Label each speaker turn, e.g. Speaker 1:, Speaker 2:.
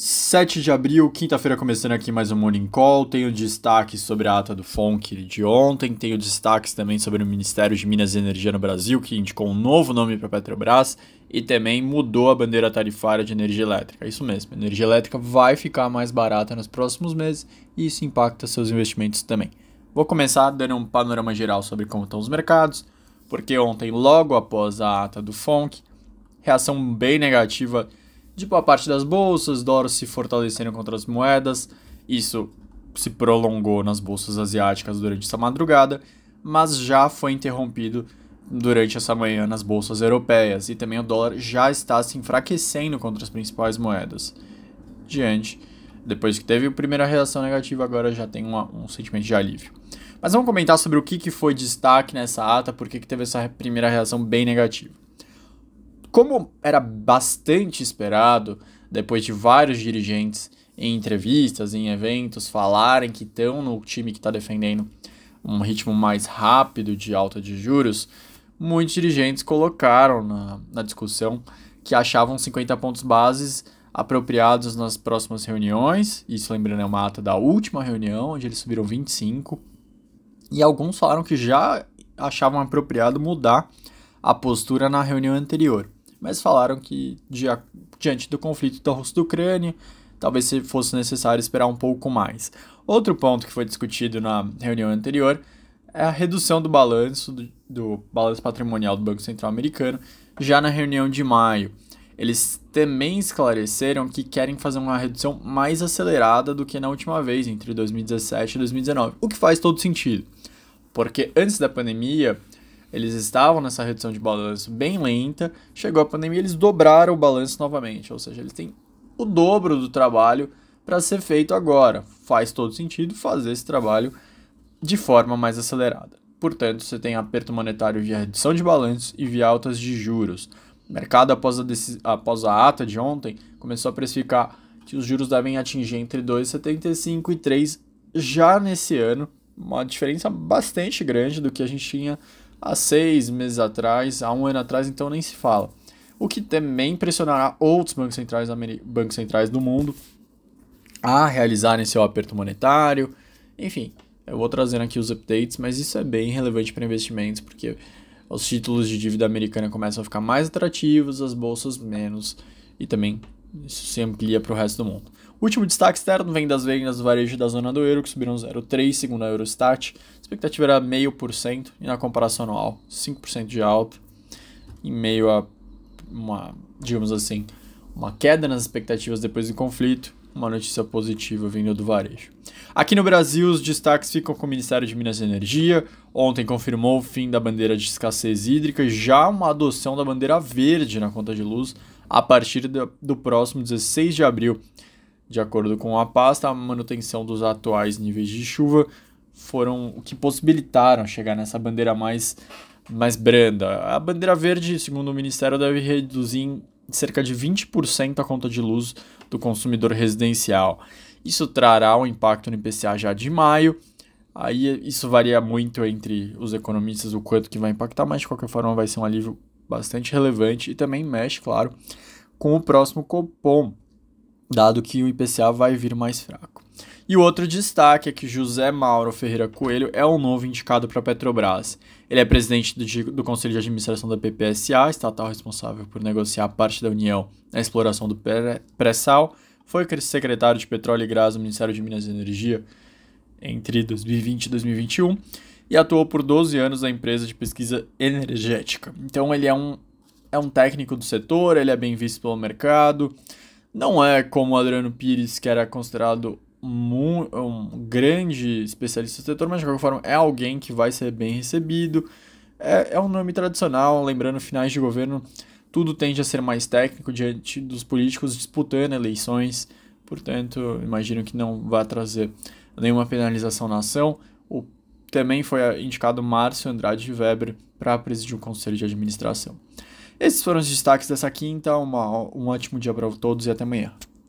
Speaker 1: 7 de abril, quinta-feira, começando aqui mais um Morning Call. Tenho destaques sobre a ata do FONC de ontem. Tenho destaques também sobre o Ministério de Minas e Energia no Brasil, que indicou um novo nome para a Petrobras e também mudou a bandeira tarifária de energia elétrica. Isso mesmo, a energia elétrica vai ficar mais barata nos próximos meses e isso impacta seus investimentos também. Vou começar dando um panorama geral sobre como estão os mercados, porque ontem, logo após a ata do FONC, reação bem negativa de boa parte das bolsas, dólares se fortalecendo contra as moedas. Isso se prolongou nas bolsas asiáticas durante essa madrugada, mas já foi interrompido durante essa manhã nas bolsas europeias e também o dólar já está se enfraquecendo contra as principais moedas. Diante, depois que teve a primeira reação negativa, agora já tem uma, um sentimento de alívio. Mas vamos comentar sobre o que, que foi destaque nessa ata, por que teve essa primeira reação bem negativa. Como era bastante esperado, depois de vários dirigentes em entrevistas, em eventos, falarem que estão no time que está defendendo um ritmo mais rápido de alta de juros, muitos dirigentes colocaram na, na discussão que achavam 50 pontos bases apropriados nas próximas reuniões. Isso lembrando é uma ata da última reunião, onde eles subiram 25. E alguns falaram que já achavam apropriado mudar a postura na reunião anterior mas falaram que diante do conflito da Rússia e da Ucrânia, talvez fosse necessário esperar um pouco mais. Outro ponto que foi discutido na reunião anterior é a redução do balanço do, do balanço patrimonial do Banco Central Americano já na reunião de maio. Eles também esclareceram que querem fazer uma redução mais acelerada do que na última vez, entre 2017 e 2019, o que faz todo sentido. Porque antes da pandemia, eles estavam nessa redução de balanço bem lenta, chegou a pandemia, eles dobraram o balanço novamente, ou seja, eles têm o dobro do trabalho para ser feito agora. Faz todo sentido fazer esse trabalho de forma mais acelerada. Portanto, você tem aperto monetário via redução de balanço e via altas de juros. O mercado, após a, após a ata de ontem, começou a precificar que os juros devem atingir entre 2,75 e 3 já nesse ano, uma diferença bastante grande do que a gente tinha há seis meses atrás, há um ano atrás, então nem se fala. O que também pressionará outros bancos centrais, bancos centrais do mundo a realizarem seu aperto monetário. Enfim, eu vou trazendo aqui os updates, mas isso é bem relevante para investimentos, porque os títulos de dívida americana começam a ficar mais atrativos, as bolsas menos, e também isso se amplia para o resto do mundo. Último destaque externo vem das vendas do varejo da zona do euro, que subiram 0,3 segundo a Eurostat. A expectativa era 0,5% e na comparação anual, 5% de alta, em meio a uma, digamos assim, uma queda nas expectativas depois do conflito, uma notícia positiva vindo do varejo. Aqui no Brasil, os destaques ficam com o Ministério de Minas e Energia. Ontem confirmou o fim da bandeira de escassez hídrica e já uma adoção da bandeira verde na conta de luz a partir do, próximo 16 de abril. De acordo com a pasta, a manutenção dos atuais níveis de chuva foram o que possibilitaram chegar nessa bandeira mais, mais branda. A bandeira verde, segundo o Ministério, deve reduzir em cerca de 20% a conta de luz do consumidor residencial. Isso trará um impacto no IPCA já de maio. Aí isso varia muito entre os economistas o quanto que vai impactar, mas de qualquer forma vai ser um alívio bastante relevante e também mexe, claro, com o próximo Copom, dado que o IPCA vai vir mais fraco. E o outro destaque é que José Mauro Ferreira Coelho é o novo indicado para a Petrobras. Ele é presidente do, do, Conselho de Administração da PPSA, estatal responsável por negociar parte da União na exploração do pré-sal. Foi secretário de Petróleo e Gás do Ministério de Minas e Energia entre 2020 e 2021 e atuou por 12 anos na empresa de pesquisa energética. Então ele é um, é um técnico do setor, ele é bem visto pelo mercado. Não é como o Adriano Pires, que era considerado um, um grande especialista do setor, mas de qualquer forma é alguém que vai ser bem recebido. É, é um nome tradicional, lembrando finais de governo, tudo tende a ser mais técnico diante dos políticos disputando eleições, portanto, imagino que não vai trazer nenhuma penalização na ação. O, também foi indicado Márcio Andrade Weber para presidir o conselho de administração. Esses foram os destaques dessa quinta. Uma, um ótimo dia para todos e até amanhã.